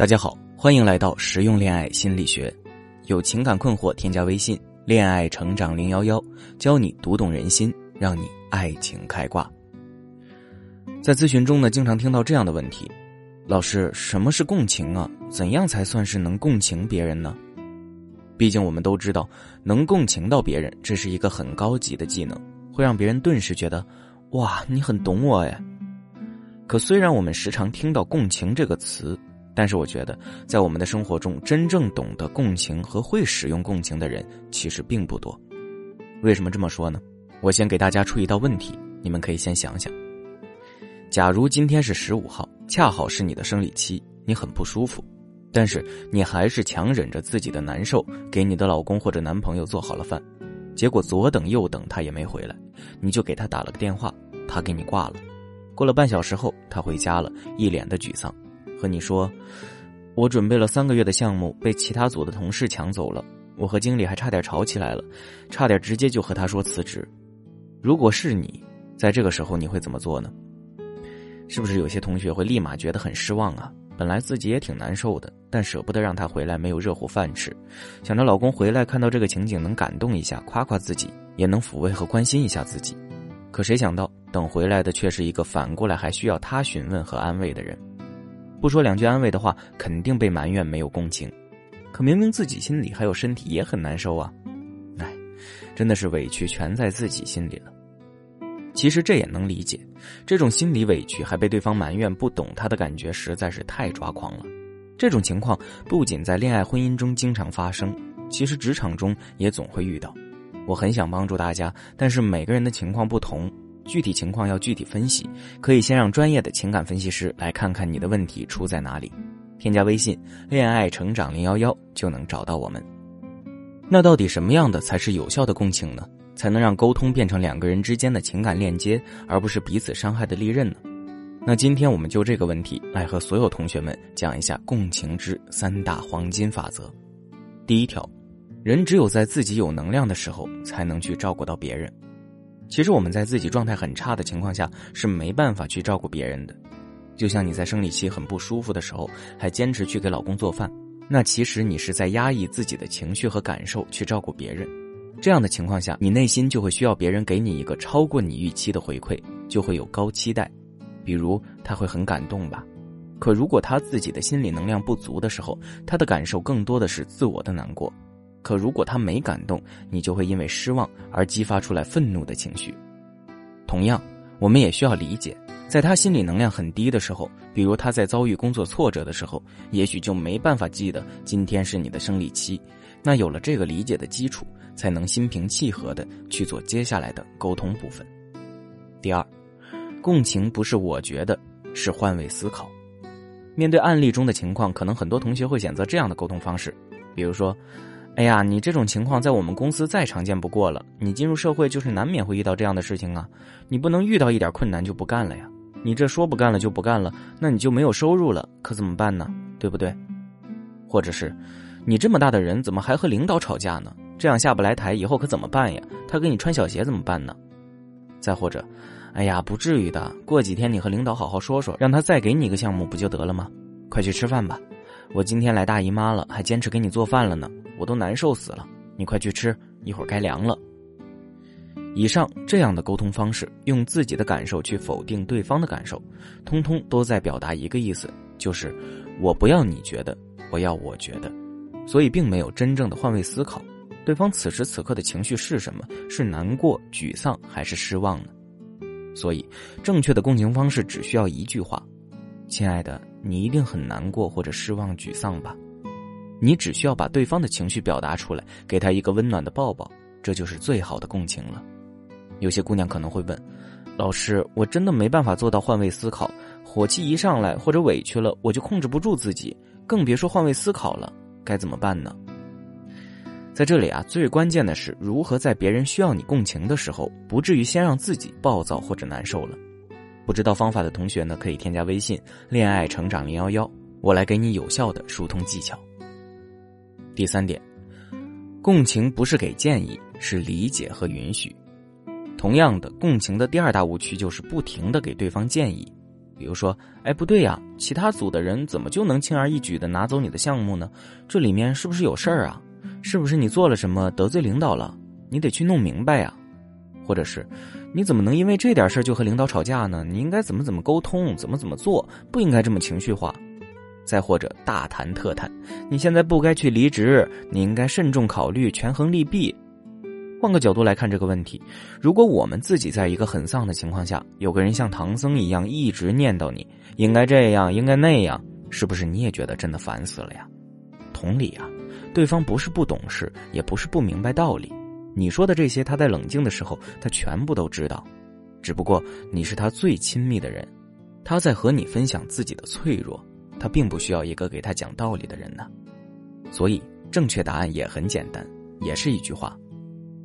大家好，欢迎来到实用恋爱心理学。有情感困惑，添加微信“恋爱成长零幺幺”，教你读懂人心，让你爱情开挂。在咨询中呢，经常听到这样的问题：老师，什么是共情啊？怎样才算是能共情别人呢？毕竟我们都知道，能共情到别人，这是一个很高级的技能，会让别人顿时觉得，哇，你很懂我哎。可虽然我们时常听到“共情”这个词，但是我觉得，在我们的生活中，真正懂得共情和会使用共情的人其实并不多。为什么这么说呢？我先给大家出一道问题，你们可以先想想：假如今天是十五号，恰好是你的生理期，你很不舒服，但是你还是强忍着自己的难受，给你的老公或者男朋友做好了饭，结果左等右等他也没回来，你就给他打了个电话，他给你挂了。过了半小时后，他回家了，一脸的沮丧。和你说，我准备了三个月的项目被其他组的同事抢走了，我和经理还差点吵起来了，差点直接就和他说辞职。如果是你，在这个时候你会怎么做呢？是不是有些同学会立马觉得很失望啊？本来自己也挺难受的，但舍不得让他回来没有热乎饭吃，想着老公回来看到这个情景能感动一下，夸夸自己，也能抚慰和关心一下自己。可谁想到，等回来的却是一个反过来还需要他询问和安慰的人。不说两句安慰的话，肯定被埋怨没有共情。可明明自己心里还有身体也很难受啊！哎，真的是委屈全在自己心里了。其实这也能理解，这种心理委屈还被对方埋怨不懂他的感觉，实在是太抓狂了。这种情况不仅在恋爱婚姻中经常发生，其实职场中也总会遇到。我很想帮助大家，但是每个人的情况不同。具体情况要具体分析，可以先让专业的情感分析师来看看你的问题出在哪里。添加微信“恋爱成长零幺幺”就能找到我们。那到底什么样的才是有效的共情呢？才能让沟通变成两个人之间的情感链接，而不是彼此伤害的利刃呢？那今天我们就这个问题来和所有同学们讲一下共情之三大黄金法则。第一条，人只有在自己有能量的时候，才能去照顾到别人。其实我们在自己状态很差的情况下是没办法去照顾别人的，就像你在生理期很不舒服的时候还坚持去给老公做饭，那其实你是在压抑自己的情绪和感受去照顾别人。这样的情况下，你内心就会需要别人给你一个超过你预期的回馈，就会有高期待，比如他会很感动吧。可如果他自己的心理能量不足的时候，他的感受更多的是自我的难过。可如果他没感动，你就会因为失望而激发出来愤怒的情绪。同样，我们也需要理解，在他心理能量很低的时候，比如他在遭遇工作挫折的时候，也许就没办法记得今天是你的生理期。那有了这个理解的基础，才能心平气和的去做接下来的沟通部分。第二，共情不是我觉得，是换位思考。面对案例中的情况，可能很多同学会选择这样的沟通方式，比如说。哎呀，你这种情况在我们公司再常见不过了。你进入社会就是难免会遇到这样的事情啊，你不能遇到一点困难就不干了呀。你这说不干了就不干了，那你就没有收入了，可怎么办呢？对不对？或者是，你这么大的人怎么还和领导吵架呢？这样下不来台，以后可怎么办呀？他给你穿小鞋怎么办呢？再或者，哎呀，不至于的，过几天你和领导好好说说，让他再给你一个项目不就得了吗？快去吃饭吧，我今天来大姨妈了，还坚持给你做饭了呢。我都难受死了，你快去吃，一会儿该凉了。以上这样的沟通方式，用自己的感受去否定对方的感受，通通都在表达一个意思，就是我不要你觉得，我要我觉得，所以并没有真正的换位思考，对方此时此刻的情绪是什么？是难过、沮丧还是失望呢？所以，正确的共情方式只需要一句话：“亲爱的，你一定很难过或者失望、沮丧吧？”你只需要把对方的情绪表达出来，给他一个温暖的抱抱，这就是最好的共情了。有些姑娘可能会问：“老师，我真的没办法做到换位思考，火气一上来或者委屈了，我就控制不住自己，更别说换位思考了，该怎么办呢？”在这里啊，最关键的是如何在别人需要你共情的时候，不至于先让自己暴躁或者难受了。不知道方法的同学呢，可以添加微信“恋爱成长零幺幺”，我来给你有效的疏通技巧。第三点，共情不是给建议，是理解和允许。同样的，共情的第二大误区就是不停的给对方建议，比如说，哎，不对呀，其他组的人怎么就能轻而易举的拿走你的项目呢？这里面是不是有事儿啊？是不是你做了什么得罪领导了？你得去弄明白呀。或者是，你怎么能因为这点事儿就和领导吵架呢？你应该怎么怎么沟通，怎么怎么做，不应该这么情绪化。再或者大谈特谈，你现在不该去离职，你应该慎重考虑，权衡利弊。换个角度来看这个问题，如果我们自己在一个很丧的情况下，有个人像唐僧一样一直念叨你应该这样，应该那样，是不是你也觉得真的烦死了呀？同理啊，对方不是不懂事，也不是不明白道理，你说的这些，他在冷静的时候，他全部都知道，只不过你是他最亲密的人，他在和你分享自己的脆弱，他并不需要一个给他讲道理的人呢。所以，正确答案也很简单，也是一句话。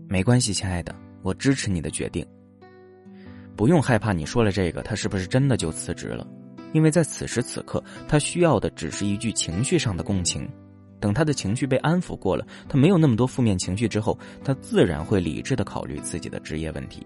没关系，亲爱的，我支持你的决定。不用害怕，你说了这个，他是不是真的就辞职了？因为在此时此刻，他需要的只是一句情绪上的共情。等他的情绪被安抚过了，他没有那么多负面情绪之后，他自然会理智的考虑自己的职业问题。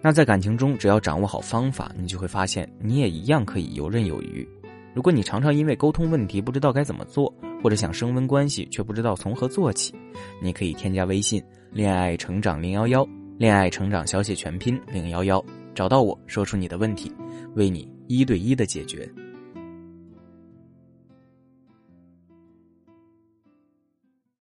那在感情中，只要掌握好方法，你就会发现，你也一样可以游刃有余。如果你常常因为沟通问题不知道该怎么做，或者想升温关系却不知道从何做起，你可以添加微信“恋爱成长零幺幺”，恋爱成长小写全拼零幺幺，找到我说出你的问题，为你一对一的解决。